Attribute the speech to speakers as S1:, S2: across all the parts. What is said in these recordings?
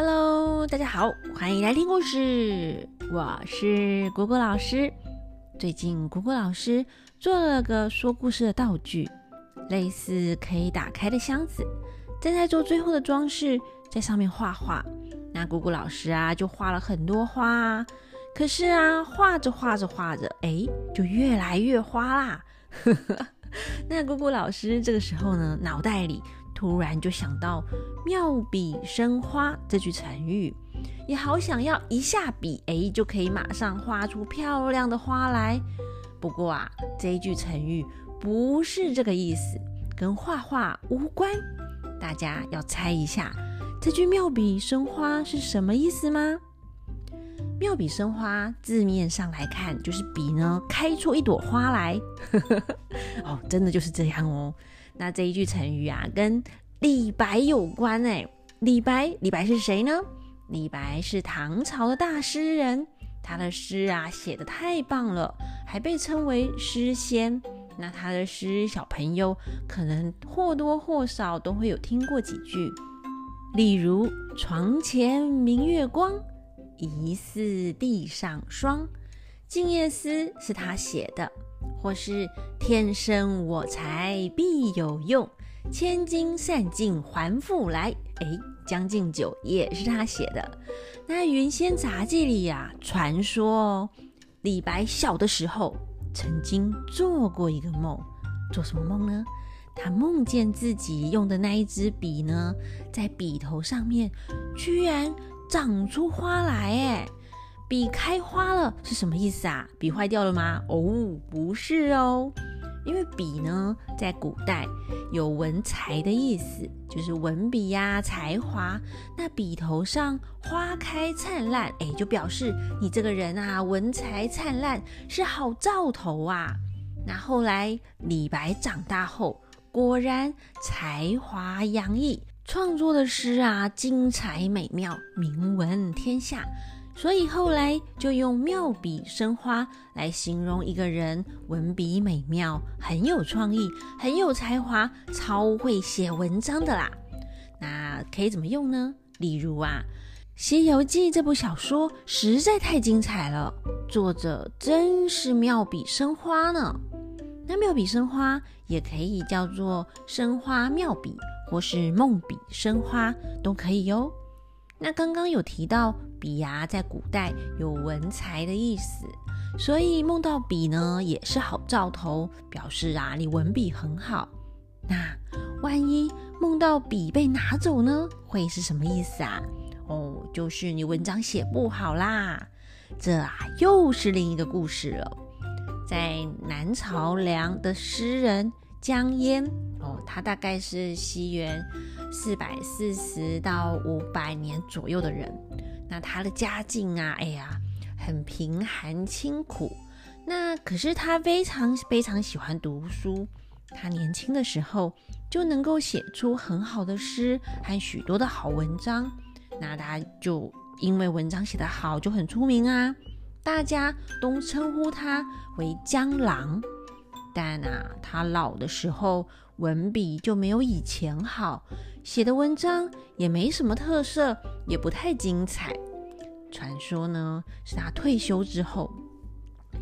S1: Hello，大家好，欢迎来听故事。我是果果老师。最近果果老师做了个说故事的道具，类似可以打开的箱子，正在做最后的装饰，在上面画画。那果果老师啊，就画了很多花。可是啊，画着画着画着，哎，就越来越花啦。那果果老师这个时候呢，脑袋里。突然就想到“妙笔生花”这句成语，也好想要一下笔，哎，就可以马上画出漂亮的花来。不过啊，这一句成语不是这个意思，跟画画无关。大家要猜一下，这句“妙笔生花”是什么意思吗？“妙笔生花”字面上来看，就是笔呢开出一朵花来。哦，真的就是这样哦。那这一句成语啊，跟李白有关哎。李白，李白是谁呢？李白是唐朝的大诗人，他的诗啊写的太棒了，还被称为诗仙。那他的诗，小朋友可能或多或少都会有听过几句，例如“床前明月光，疑是地上霜”，《静夜思》是他写的。或是天生我材必有用，千金散尽还复来。哎，《将进酒》也是他写的。那《云仙杂记》里呀，传说李白小的时候曾经做过一个梦，做什么梦呢？他梦见自己用的那一支笔呢，在笔头上面居然长出花来，哎。笔开花了是什么意思啊？笔坏掉了吗？哦，不是哦，因为笔呢，在古代有文才的意思，就是文笔呀、才华。那笔头上花开灿烂，哎，就表示你这个人啊，文才灿烂，是好兆头啊。那后来李白长大后，果然才华洋溢，创作的诗啊，精彩美妙，名闻天下。所以后来就用“妙笔生花”来形容一个人文笔美妙、很有创意、很有才华、超会写文章的啦。那可以怎么用呢？例如啊，《西游记》这部小说实在太精彩了，作者真是妙笔生花呢。那“妙笔生花”也可以叫做“生花妙笔”或是“梦笔生花”都可以哟。那刚刚有提到。笔呀，在古代有文才的意思，所以梦到笔呢，也是好兆头，表示啊，你文笔很好。那万一梦到笔被拿走呢，会是什么意思啊？哦，就是你文章写不好啦。这啊，又是另一个故事了。在南朝梁的诗人江淹，哦，他大概是西元四百四十到五百年左右的人。那他的家境啊，哎呀，很贫寒清苦。那可是他非常非常喜欢读书。他年轻的时候就能够写出很好的诗和许多的好文章。那他就因为文章写得好，就很出名啊。大家都称呼他为江郎。但啊，他老的时候文笔就没有以前好。写的文章也没什么特色，也不太精彩。传说呢，是他退休之后，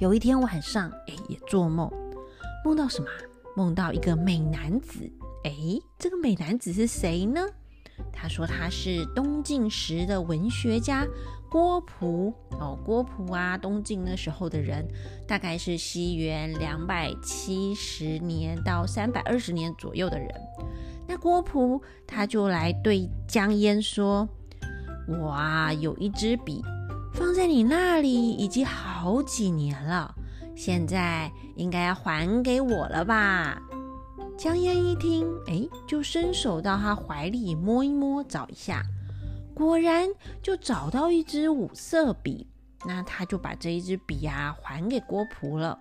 S1: 有一天晚上，哎，也做梦，梦到什么？梦到一个美男子。哎，这个美男子是谁呢？他说他是东晋时的文学家郭璞。哦，郭璞啊，东晋那时候的人，大概是西元两百七十年到三百二十年左右的人。那郭璞他就来对江淹说：“我啊有一支笔，放在你那里已经好几年了，现在应该要还给我了吧？”江淹一听，哎，就伸手到他怀里摸一摸，找一下，果然就找到一支五色笔。那他就把这一支笔啊还给郭璞了。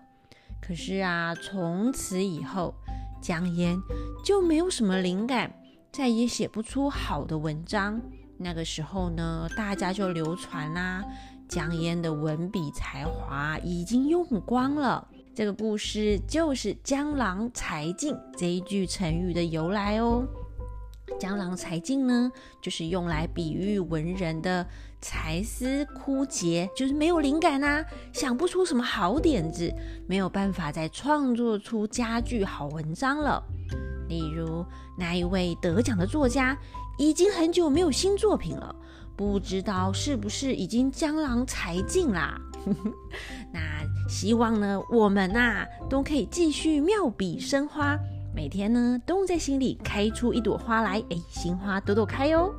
S1: 可是啊，从此以后。江淹就没有什么灵感，再也写不出好的文章。那个时候呢，大家就流传啦，江淹的文笔才华已经用光了。这个故事就是“江郎才尽”这一句成语的由来哦。江郎才尽呢，就是用来比喻文人的才思枯竭，就是没有灵感啊，想不出什么好点子，没有办法再创作出佳句好文章了。例如那一位得奖的作家，已经很久没有新作品了，不知道是不是已经江郎才尽啦？希望呢，我们呐都可以继续妙笔生花。每天呢，都在心里开出一朵花来，哎，新花朵朵开哦。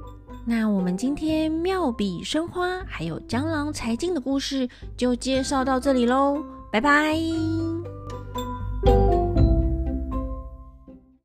S1: 那我们今天妙笔生花，还有江郎才尽的故事，就介绍到这里喽，拜拜。